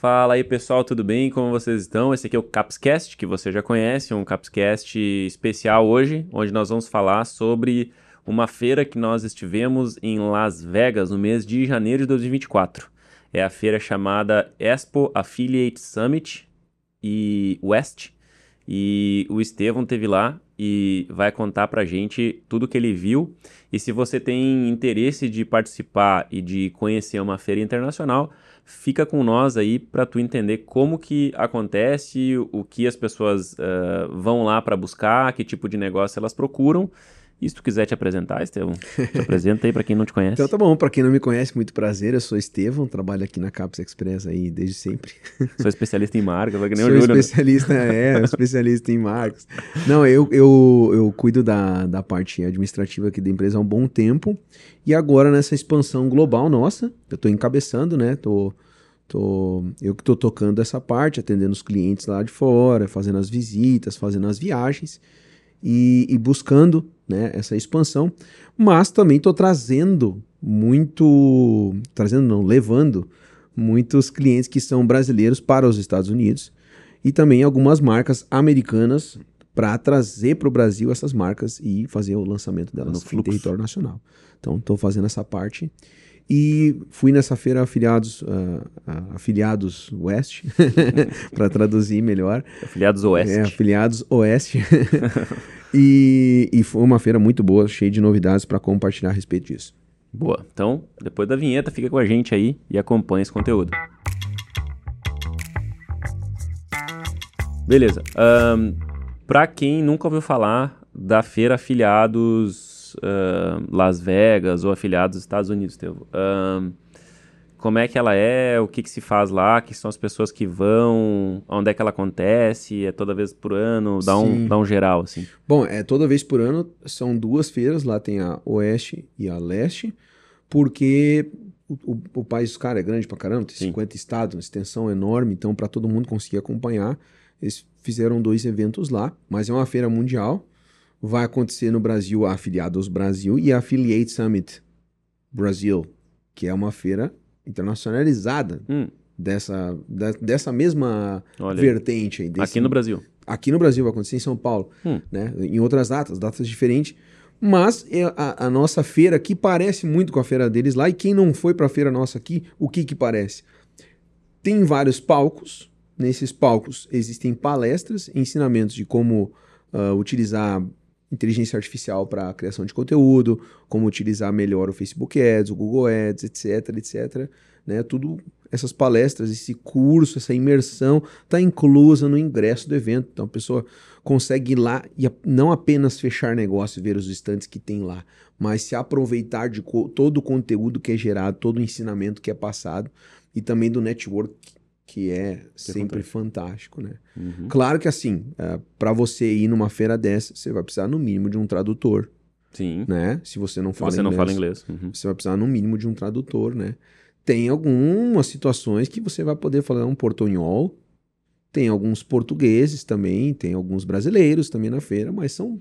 Fala aí pessoal, tudo bem? Como vocês estão? Esse aqui é o Capscast, que você já conhece, um Capscast especial hoje, onde nós vamos falar sobre uma feira que nós estivemos em Las Vegas no mês de janeiro de 2024. É a feira chamada Expo Affiliate Summit e West. E o Estevão teve lá e vai contar pra gente tudo que ele viu. E se você tem interesse de participar e de conhecer uma feira internacional, fica com nós aí para tu entender como que acontece, o que as pessoas uh, vão lá para buscar, que tipo de negócio elas procuram e se tu quiser te apresentar, Estevão, te apresenta aí para quem não te conhece. Então tá bom, para quem não me conhece, muito prazer, eu sou Estevão, trabalho aqui na Caps Express aí desde sempre. Sou especialista em marcas, que nem sou o Júlio. Né? especialista, é, especialista em marcas. Não, eu, eu, eu cuido da, da parte administrativa aqui da empresa há um bom tempo e agora nessa expansão global nossa, eu tô encabeçando, né, tô... Tô, eu que estou tocando essa parte, atendendo os clientes lá de fora, fazendo as visitas, fazendo as viagens e, e buscando né, essa expansão, mas também estou trazendo muito, trazendo não, levando muitos clientes que são brasileiros para os Estados Unidos e também algumas marcas americanas para trazer para o Brasil essas marcas e fazer o lançamento delas no em território nacional. Então estou fazendo essa parte e fui nessa feira afiliados, uh, uh, afiliados West, para traduzir melhor. Afiliados Oeste. É, afiliados Oeste. e, e foi uma feira muito boa, cheia de novidades para compartilhar a respeito disso. Boa. Então, depois da vinheta, fica com a gente aí e acompanha esse conteúdo. Beleza. Um, para quem nunca ouviu falar da feira afiliados uh, Las Vegas ou afiliados dos Estados Unidos, Tevo. Uh, como é que ela é, o que, que se faz lá, que são as pessoas que vão, onde é que ela acontece, é toda vez por ano, dá, um, dá um geral, assim. Bom, é toda vez por ano, são duas feiras, lá tem a Oeste e a Leste, porque o, o, o país, cara, é grande pra caramba, tem Sim. 50 estados, uma extensão enorme, então para todo mundo conseguir acompanhar, eles fizeram dois eventos lá, mas é uma feira mundial, vai acontecer no Brasil a Afiliados Brasil e a Affiliate Summit Brasil, que é uma feira internacionalizada hum. dessa, da, dessa mesma Olha vertente. Aí, desse, aqui no Brasil. Aqui no Brasil, vai acontecer em São Paulo, hum. né? em outras datas, datas diferentes. Mas é, a, a, nossa feira aqui parece muito com a feira deles lá. E quem não foi para a feira nossa aqui, o que que parece? Tem vários palcos. Nesses palcos existem palestras, ensinamentos de como uh, utilizar inteligência artificial para criação de conteúdo, como utilizar melhor o Facebook Ads, o Google Ads, etc, etc. Né? Tudo essas palestras, esse curso, essa imersão está inclusa no ingresso do evento. Então a pessoa consegue ir lá e não apenas fechar negócio e ver os estantes que tem lá, mas se aproveitar de todo o conteúdo que é gerado, todo o ensinamento que é passado e também do network que é que sempre fantástico, né? Uhum. Claro que assim, é, para você ir numa feira dessa, você vai precisar no mínimo de um tradutor. Sim. Né? Se você não fala você inglês. não fala inglês. Uhum. Você vai precisar no mínimo de um tradutor, né? Tem algumas situações que você vai poder falar um portunhol. Tem alguns portugueses também, tem alguns brasileiros também na feira, mas são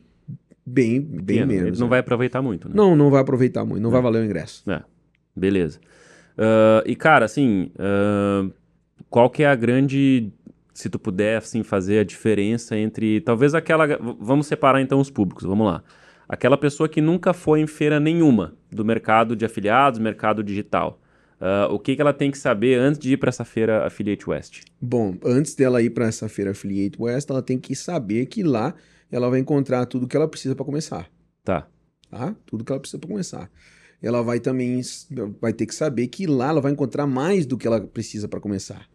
bem, bem menos. Ele não né? vai aproveitar muito, né? Não, não vai aproveitar muito, não é. vai valer o ingresso. É, beleza. Uh, e cara, assim, uh, qual que é a grande, se tu puder assim fazer a diferença entre talvez aquela, vamos separar então os públicos, vamos lá. Aquela pessoa que nunca foi em feira nenhuma do mercado de afiliados, mercado digital. Uh, o que, que ela tem que saber antes de ir para essa feira Affiliate West? Bom, antes dela ir para essa feira Affiliate West, ela tem que saber que lá ela vai encontrar tudo que ela precisa para começar. Tá. Tá? Tudo que ela precisa para começar ela vai também vai ter que saber que lá ela vai encontrar mais do que ela precisa para começar.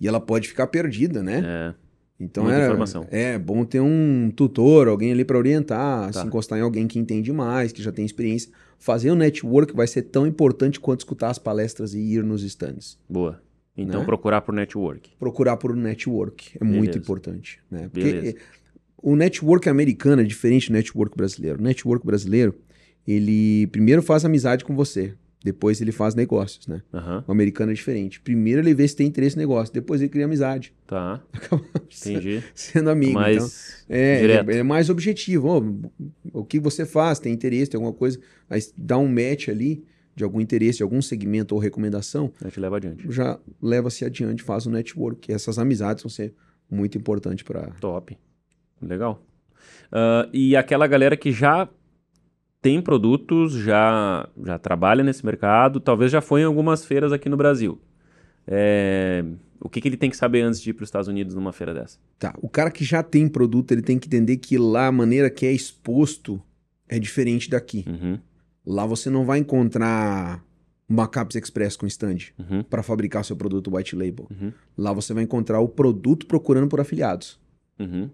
E ela pode ficar perdida, né? É. Então é, é bom ter um tutor, alguém ali para orientar, tá. se encostar em alguém que entende mais, que já tem experiência. Fazer o um network vai ser tão importante quanto escutar as palestras e ir nos stands. Boa. Então né? procurar por network. Procurar por network é Beleza. muito importante, né? Porque Beleza. o network americano é diferente do network brasileiro. O network brasileiro ele primeiro faz amizade com você, depois ele faz negócios, né? Uhum. O americano é diferente. Primeiro ele vê se tem interesse no negócio, depois ele cria amizade. Tá. Entendi. Sendo amigo. Mais então, é, é, é, mais objetivo. Oh, o que você faz? Tem interesse, tem alguma coisa? Aí dá um match ali, de algum interesse, de algum segmento ou recomendação, a gente leva adiante. Já leva-se adiante, faz o network. Essas amizades vão ser muito importantes para. Top. Legal. Uh, e aquela galera que já tem produtos, já, já trabalha nesse mercado, talvez já foi em algumas feiras aqui no Brasil. É, o que, que, ele tem que saber antes de ir para os Estados Unidos numa feira dessa? Tá, o cara que já tem produto, ele tem que entender que lá a maneira que é exposto é diferente daqui. Uhum. Lá você não vai encontrar uma Caps Express com stand uhum. para fabricar seu produto white label. Uhum. Lá você vai encontrar o produto procurando por afiliados. Uhum.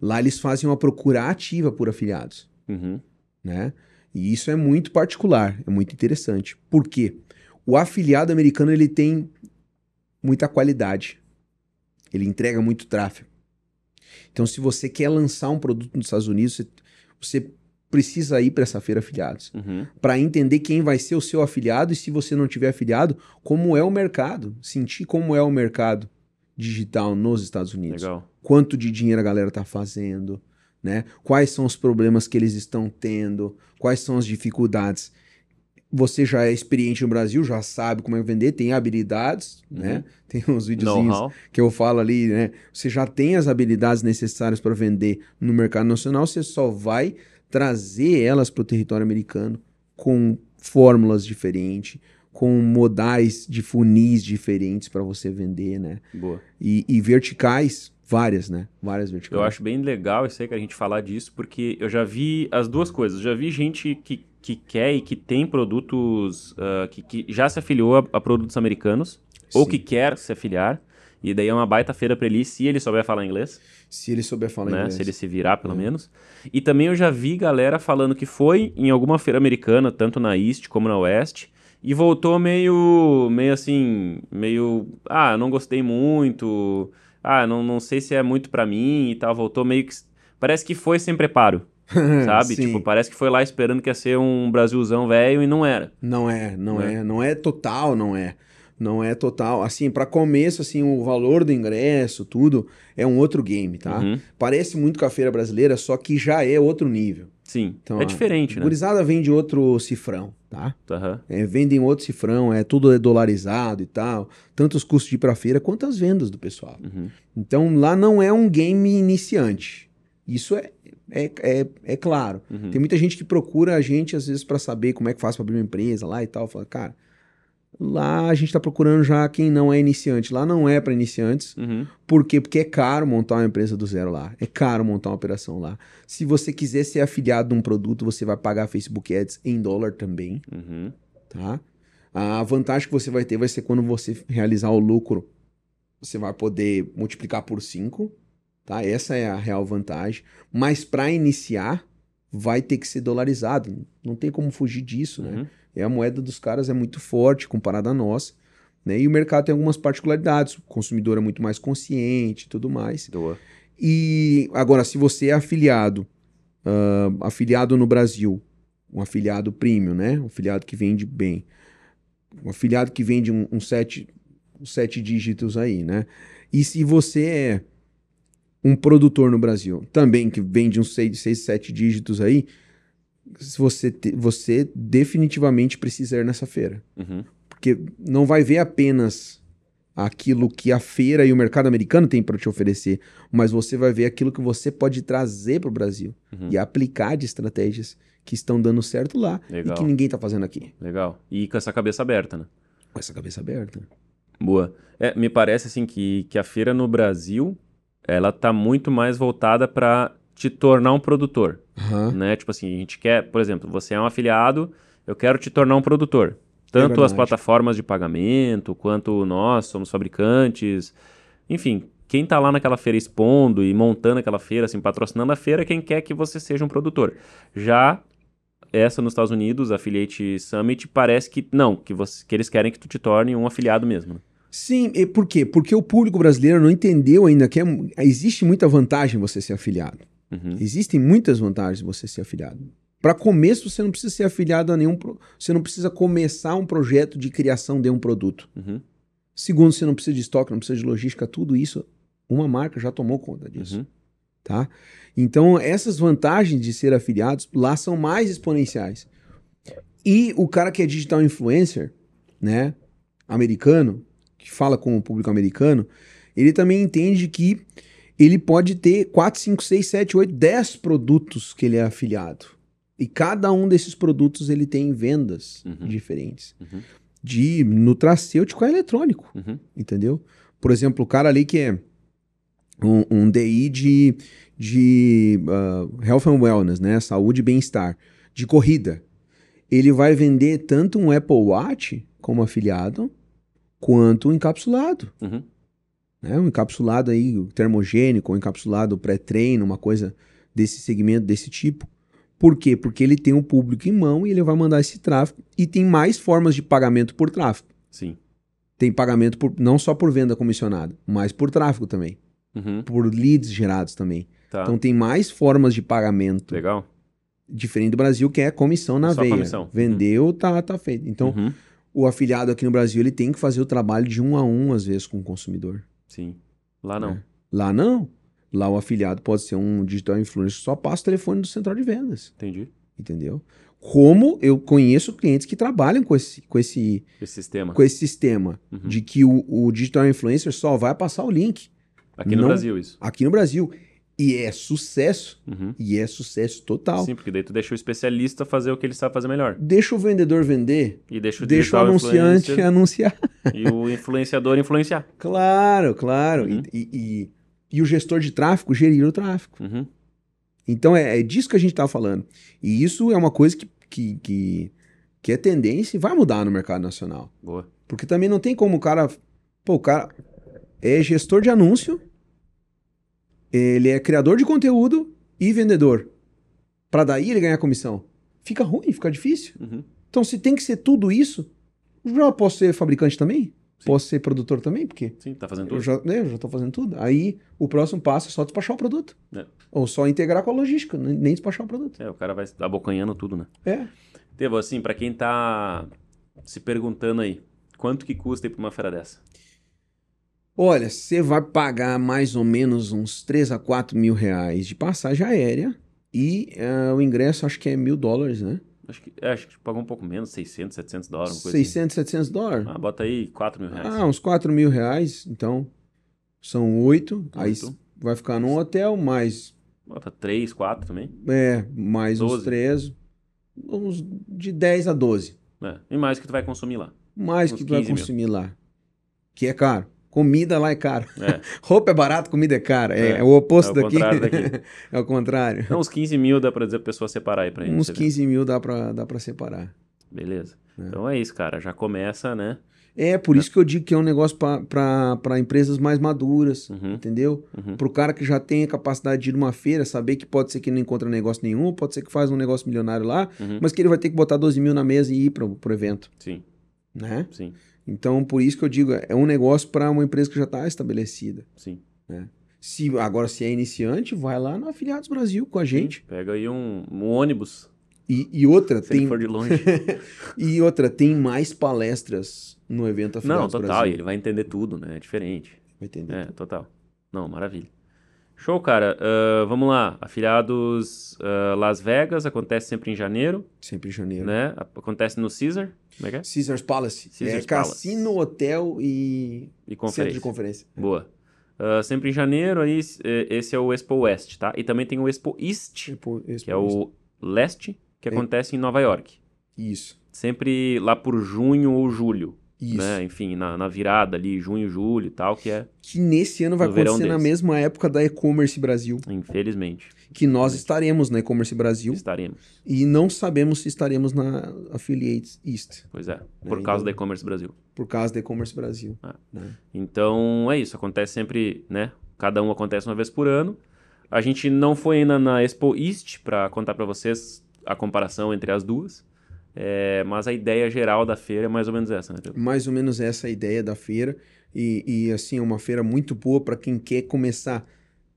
Lá eles fazem uma procura ativa por afiliados. Uhum. Né? E isso é muito particular, é muito interessante. Por quê? O afiliado americano ele tem muita qualidade. Ele entrega muito tráfego. Então, se você quer lançar um produto nos Estados Unidos, você, você precisa ir para essa feira afiliados uhum. para entender quem vai ser o seu afiliado e se você não tiver afiliado, como é o mercado, sentir como é o mercado digital nos Estados Unidos. Legal. Quanto de dinheiro a galera está fazendo, né? Quais são os problemas que eles estão tendo, quais são as dificuldades. Você já é experiente no Brasil, já sabe como é vender, tem habilidades, Uhum. né? Tem uns videozinhos que eu falo ali, né? Você já tem as habilidades necessárias para vender no mercado nacional, você só vai trazer elas para o território americano com fórmulas diferentes, com modais de funis diferentes para você vender, né? Boa. E, e verticais, várias, né? Várias verticais. Eu acho bem legal isso aí que a gente falar disso, porque eu já vi as duas coisas. Já vi gente que, que quer e que tem produtos, uh, que, que já se afiliou a, a produtos americanos, ou Sim. que quer se afiliar, e daí é uma baita feira para ele se ele souber falar inglês, Se ele souber falar né? inglês. Se ele se virar, pelo É. menos. E também eu já vi galera falando que foi em alguma feira americana, tanto na East como na West, e voltou meio, meio assim, meio, ah, não gostei muito, ah, não, não sei se é muito pra mim e tal, voltou meio que, parece que foi sem preparo, sabe? Sim. Tipo, parece que foi lá esperando que ia ser um Brasilzão velho e não era. Não é, não Né? é, não é total, não é. Não é total. Assim, para começo, assim, o valor do ingresso, tudo, é um outro game, tá? Uhum. Parece muito com a feira brasileira, só que já é outro nível. Sim, Então, é a diferente, né? Gurizada vende outro cifrão, tá? Aham. É, vendem outro cifrão, é tudo é dolarizado e tal. Tanto os custos de ir pra feira quanto as vendas do pessoal. Uhum. Então lá não é um game iniciante. Isso é, é, é, é claro. Uhum. Tem muita gente que procura a gente, às vezes, para saber como é que faz para abrir uma empresa lá e tal. Fala, cara, lá a gente tá procurando já quem não é iniciante. Lá não é para iniciantes. Uhum. Por quê? Porque é caro montar uma empresa do zero lá. É caro montar uma operação lá. Se você quiser ser afiliado de um produto, você vai pagar Facebook Ads em dólar também, Uhum. tá? A vantagem que você vai ter vai ser quando você realizar o lucro, você vai poder multiplicar por 5, tá? Essa é a real vantagem. Mas para iniciar, vai ter que ser dolarizado. Não tem como fugir disso, né? É a moeda dos caras é muito forte comparada à nossa, né? E o mercado tem algumas particularidades. O consumidor é muito mais consciente e tudo mais. Boa. E agora, se você é afiliado, ah, afiliado no Brasil, um afiliado premium, né? Um afiliado que vende bem, um afiliado que vende um, um sete, uns sete dígitos aí, né? E se você é um produtor no Brasil, também que vende uns seis, seis sete dígitos aí, você, te- você definitivamente precisa ir nessa feira. Uhum. Porque não vai ver apenas aquilo que a feira e o mercado americano tem para te oferecer, mas você vai ver aquilo que você pode trazer para o Brasil Uhum. e aplicar de estratégias que estão dando certo lá Legal. e que ninguém está fazendo aqui. Legal. E com essa cabeça aberta, né? Com essa cabeça aberta. Boa. É, me parece assim que, que a feira no Brasil, ela tá muito mais voltada para te tornar um produtor, Aham. né? Tipo assim, a gente quer, por exemplo, você é um afiliado, eu quero te tornar um produtor. Tanto as verdade. plataformas de pagamento, quanto nós somos fabricantes. Enfim, quem tá lá naquela feira expondo e montando aquela feira, assim, patrocinando a feira, é quem quer que você seja um produtor. Já essa nos Estados Unidos, a Affiliate Summit, parece que não, que, você, que eles querem que tu te torne um afiliado mesmo. né? Sim, e por quê? Porque o público brasileiro não entendeu ainda que é- existe muita vantagem em você ser afiliado. Uhum. Existem muitas vantagens em você ser afiliado. Para começo, você não precisa ser afiliado a nenhum. pro- Você não precisa começar um projeto de criação de um produto. Uhum. Segundo, você não precisa de estoque, não precisa de logística, tudo isso, uma marca já tomou conta disso. Uhum. Tá? Então, essas vantagens de ser afiliados lá são mais exponenciais. E o cara que é digital influencer, né, americano, que fala com o público americano, ele também entende que ele pode ter 4, 5, 6, 7, 8, 10 produtos que ele é afiliado. E cada um desses produtos ele tem vendas uhum. diferentes. Uhum. De nutracêutico a eletrônico. Uhum. Entendeu? Por exemplo, o cara ali que é um, um DI de, de uh, Health and Wellness, né? Saúde e bem-estar. De corrida. Ele vai vender tanto um Apple Watch como afiliado, quanto um encapsulado. Uhum. Né? Um encapsulado aí, termogênico, um encapsulado pré-treino, uma coisa desse segmento, desse tipo. Por quê? Porque ele tem o um público em mão e ele vai mandar esse tráfego. E tem mais formas de pagamento por tráfego. Sim. Tem pagamento por, não só por venda comissionada, mas por tráfego também. Uhum. Por leads gerados também. Tá. Então tem mais formas de pagamento. Legal. Diferente do Brasil, que é comissão na só veia. Comissão. Vendeu, uhum. tá, tá feito. Então, uhum. o afiliado aqui no Brasil, ele tem que fazer o trabalho de um a um, às vezes, com o consumidor. Sim. Lá não. É. Lá não. Lá o afiliado pode ser um digital influencer que só passa o telefone do central de vendas. Entendi. Entendeu? Como eu conheço clientes que trabalham com esse, com esse, esse sistema, com esse sistema uhum. de que o, o, digital influencer só vai passar o link. Aqui no Não, Brasil, isso. Aqui no Brasil. E é sucesso. Uhum. E é sucesso total. Sim, porque daí tu deixa o especialista fazer o que ele sabe fazer melhor. Deixa o vendedor vender. E deixa o, deixa o anunciante anunciar. E o influenciador influenciar. Claro, claro. Uhum. E, e, e, o gestor de tráfego gerir o tráfego. Uhum. Então é, é, disso que a gente está falando. E isso é uma coisa que, que, que, que é tendência e vai mudar no mercado nacional. Boa. Porque também não tem como o cara. Pô, o cara é gestor de anúncio ele é criador de conteúdo e vendedor. Para daí ele ganhar comissão. Fica ruim, fica difícil. Uhum. Então, se tem que ser tudo isso, já posso ser fabricante também? Sim. Posso ser produtor também? Porque Sim, tá fazendo tudo. Eu já, né, eu já tô fazendo tudo. Aí o próximo passo é só despachar o produto. É. Ou só integrar com a logística, nem despachar o produto. É, o cara vai abocanhando tudo, né? É. Devo, assim, para quem tá se perguntando aí, quanto que custa ir pra uma feira dessa? Olha, você vai pagar mais ou menos uns 3 a 4 mil reais de passagem aérea e uh, o ingresso acho que é mil dólares, né? Acho que, é, acho que pagou um pouco menos, 600, 700 dólares. 600, assim. 700 dólares? Ah, bota aí 4 mil reais. Ah, uns 4 mil reais, então são 8, aí vai ficar num hotel, mais... Bota 3, 4 também? É, mais 12. uns 3, uns de 10 a 12. É, e mais que tu vai consumir lá. Mais uns que tu vai consumir mil. lá, que é caro. Comida lá é caro. É. Roupa é barato, comida é cara. É, é, é o oposto é daqui. daqui. é o contrário. Então, uns 15 mil dá pra dizer pra pessoa separar aí pra gente. Uns 15 mil dá pra, dá pra separar. Beleza. É. Então é isso, cara. Já começa, né? É, por isso que eu digo que é um negócio para empresas mais maduras, uhum. entendeu? Uhum. Para o cara que já tem a capacidade de ir numa feira, saber que pode ser que não encontra negócio nenhum, pode ser que faz um negócio milionário lá, uhum. mas que ele vai ter que botar 12 mil na mesa e ir para o evento. Sim. Né? Sim. Então, por isso que eu digo, é um negócio para uma empresa que já está estabelecida. Sim. Né? Se, agora, se é iniciante, vai lá no Afiliados Brasil com a gente. Sim, pega aí um, um ônibus. E, e outra, se tem. for de longe. e outra, tem mais palestras no evento Afiliados Não, total, Brasil. ele vai entender tudo, né? É diferente. Vai entender. É, tudo. total. Não, maravilha. Show, cara. Uh, vamos lá. Afiliados uh, Las Vegas, acontece sempre em janeiro. Sempre em janeiro. Né? Acontece no Caesar. Como é que é? Caesars Palace. Caesars é Palace. cassino, hotel e, e centro de conferência. Boa. Uh, sempre em janeiro, aí esse é o Expo West, tá? E também tem o Expo East, Expo, Expo que é o leste, que é. acontece em Nova York. Isso. Sempre lá por junho ou julho. Isso. Né? Enfim, na, na, virada ali, junho, julho e tal, que é. Que nesse ano vai acontecer na mesma época da E-Commerce Brasil. Infelizmente. Que nós estaremos na E-Commerce Brasil. Estaremos. E não sabemos se estaremos na Affiliates East. Pois é, por né? causa então, da E-Commerce Brasil. Por causa da E-Commerce Brasil. Ah. Né? Então é isso, acontece sempre, né? Cada um acontece uma vez por ano. A gente não foi ainda na Expo East para contar para vocês a comparação entre as duas. É, mas a ideia geral da feira é mais ou menos essa, né, Pedro? Mais ou menos essa a ideia da feira. E, e assim, é uma feira muito boa para quem quer começar.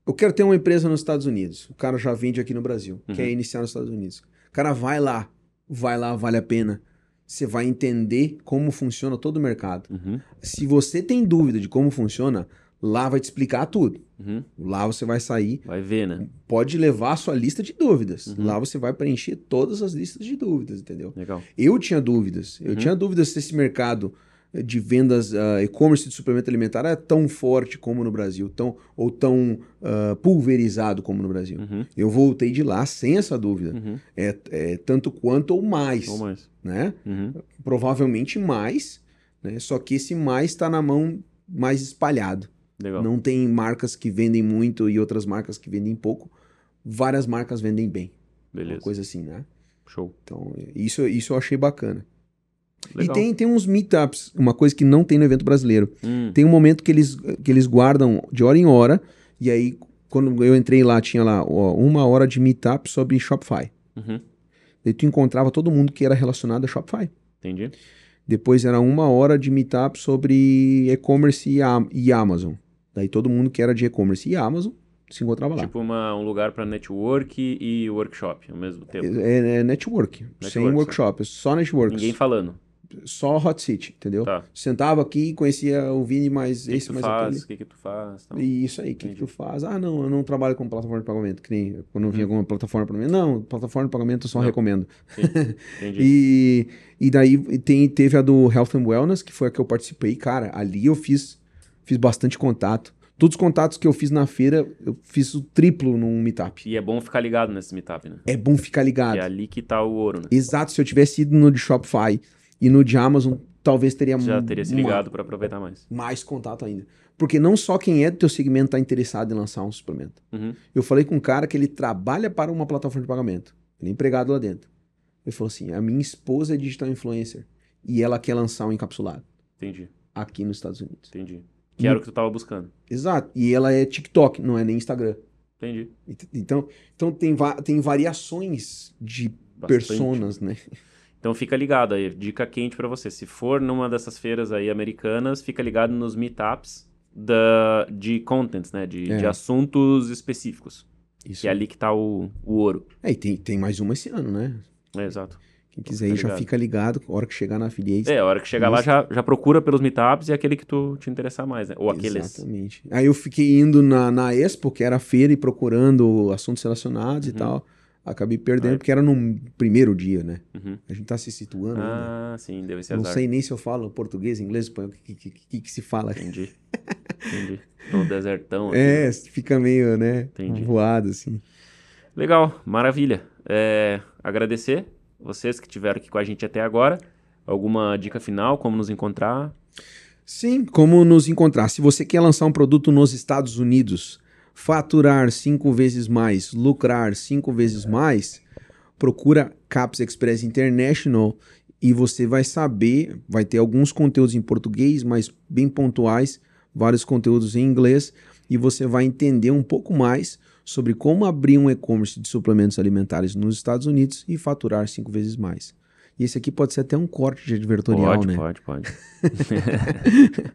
Eu quero ter uma empresa nos Estados Unidos. O cara já vende aqui no Brasil, uhum. quer iniciar nos Estados Unidos. O cara vai lá, vai lá, vale a pena. Você vai entender como funciona todo o mercado. Uhum. Se você tem dúvida de como funciona, Lá vai te explicar tudo. Uhum. Lá você vai sair. Vai ver, né? Pode levar a sua lista de dúvidas. Uhum. Lá você vai preencher todas as listas de dúvidas, entendeu? Legal. Eu tinha dúvidas. Eu uhum. tinha dúvidas se esse mercado de vendas uh, e-commerce de suplemento alimentar é tão forte como no Brasil, tão, ou tão uh, pulverizado como no Brasil. Uhum. Eu voltei de lá sem essa dúvida. Uhum. É, é, tanto quanto ou mais. Ou mais. Né? Uhum. Provavelmente mais, né? só que esse mais está na mão mais espalhado. Legal. Não tem marcas que vendem muito e outras marcas que vendem pouco. Várias marcas vendem bem. Beleza. Uma coisa assim, né? Show. Então, isso, isso eu achei bacana. Legal. E tem, tem uns meetups, uma coisa que não tem no evento brasileiro. Hum. Tem um momento que eles, que eles guardam de hora em hora, e aí, quando eu entrei lá, tinha lá ó, uma hora de meetup sobre Shopify. Uhum. Daí tu encontrava todo mundo que era relacionado a Shopify. Entendi. Depois era uma hora de meetup sobre e-commerce e, e Amazon. Daí todo mundo que era de e-commerce e Amazon se encontrava lá. Tipo uma, um lugar para network e workshop ao mesmo tempo. É, é network, network, sem workshop, só network. Ninguém falando só Hot City, entendeu? Tá. Sentava aqui, conhecia o Vini, mais que esse, que mais faz, aquele. O que que tu faz? Então. Isso aí, o que, que tu faz? Ah, não, eu não trabalho com plataforma de pagamento, que nem quando vinha hum. alguma plataforma para mim. Não, plataforma de pagamento eu só não. recomendo. Entendi. e, e daí tem, teve a do Health and Wellness, que foi a que eu participei. Cara, ali eu fiz, fiz bastante contato. Todos os contatos que eu fiz na feira, eu fiz o triplo num meetup. E é bom ficar ligado nesse meetup, né? É bom ficar ligado. E é ali que tá o ouro, né? Exato. Se eu tivesse ido no de Shopify e no de Amazon, talvez teria já teria se ligado para aproveitar mais. Mais contato ainda. Porque não só quem é do teu segmento está interessado em lançar um suplemento. Uhum. Eu falei com um cara que ele trabalha para uma plataforma de pagamento. Ele é empregado lá dentro. Ele falou assim: a minha esposa é digital influencer e ela quer lançar um encapsulado. Entendi. Aqui nos Estados Unidos. Entendi. Que era o que tu tava buscando. Exato. E ela é TikTok, não é nem Instagram. Entendi. Então, então tem, va tem variações de Bastante. personas, né? Então fica ligado aí, dica quente para você. Se for numa dessas feiras aí americanas, fica ligado nos meetups da, de contents, né? De, é. de assuntos específicos. Isso. Que é ali que tá o, o ouro. É, e tem, tem mais uma esse ano, né? É, exato. Quem quiser ir já fica ligado, a hora que chegar na affiliate. É, a hora que chegar lá já, já procura pelos meetups e aquele que tu te interessar mais, né? Ou aqueles. Exatamente. Aí eu fiquei indo na, na Expo, que era a feira, e procurando assuntos relacionados uhum. e tal. Acabei perdendo, porque era no primeiro dia, né? Uhum. A gente tá se situando Ah, ainda. sim, deve ser Não azar. sei nem se eu falo português, inglês, o que, que, que, que, se fala. Entendi. Entendi. No desertão. Aqui, é, fica meio, né? Entendi. Voado, assim. Legal, maravilha. É, agradecer vocês que estiveram aqui com a gente até agora. Alguma dica final, como nos encontrar? Sim, como nos encontrar. Se você quer lançar um produto nos Estados Unidos, faturar cinco vezes mais, lucrar cinco vezes mais, procura Caps Express International e você vai saber, vai ter alguns conteúdos em português, mas bem pontuais, vários conteúdos em inglês, e você vai entender um pouco mais sobre como abrir um e-commerce de suplementos alimentares nos Estados Unidos e faturar cinco vezes mais. E esse aqui pode ser até um corte de advertorial, pode, né? Pode, pode,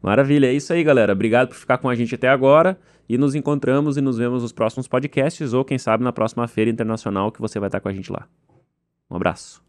Maravilha, é isso aí, galera. Obrigado por ficar com a gente até agora e nos encontramos e nos vemos nos próximos podcasts ou quem sabe na próxima feira internacional que você vai estar com a gente lá. Um abraço.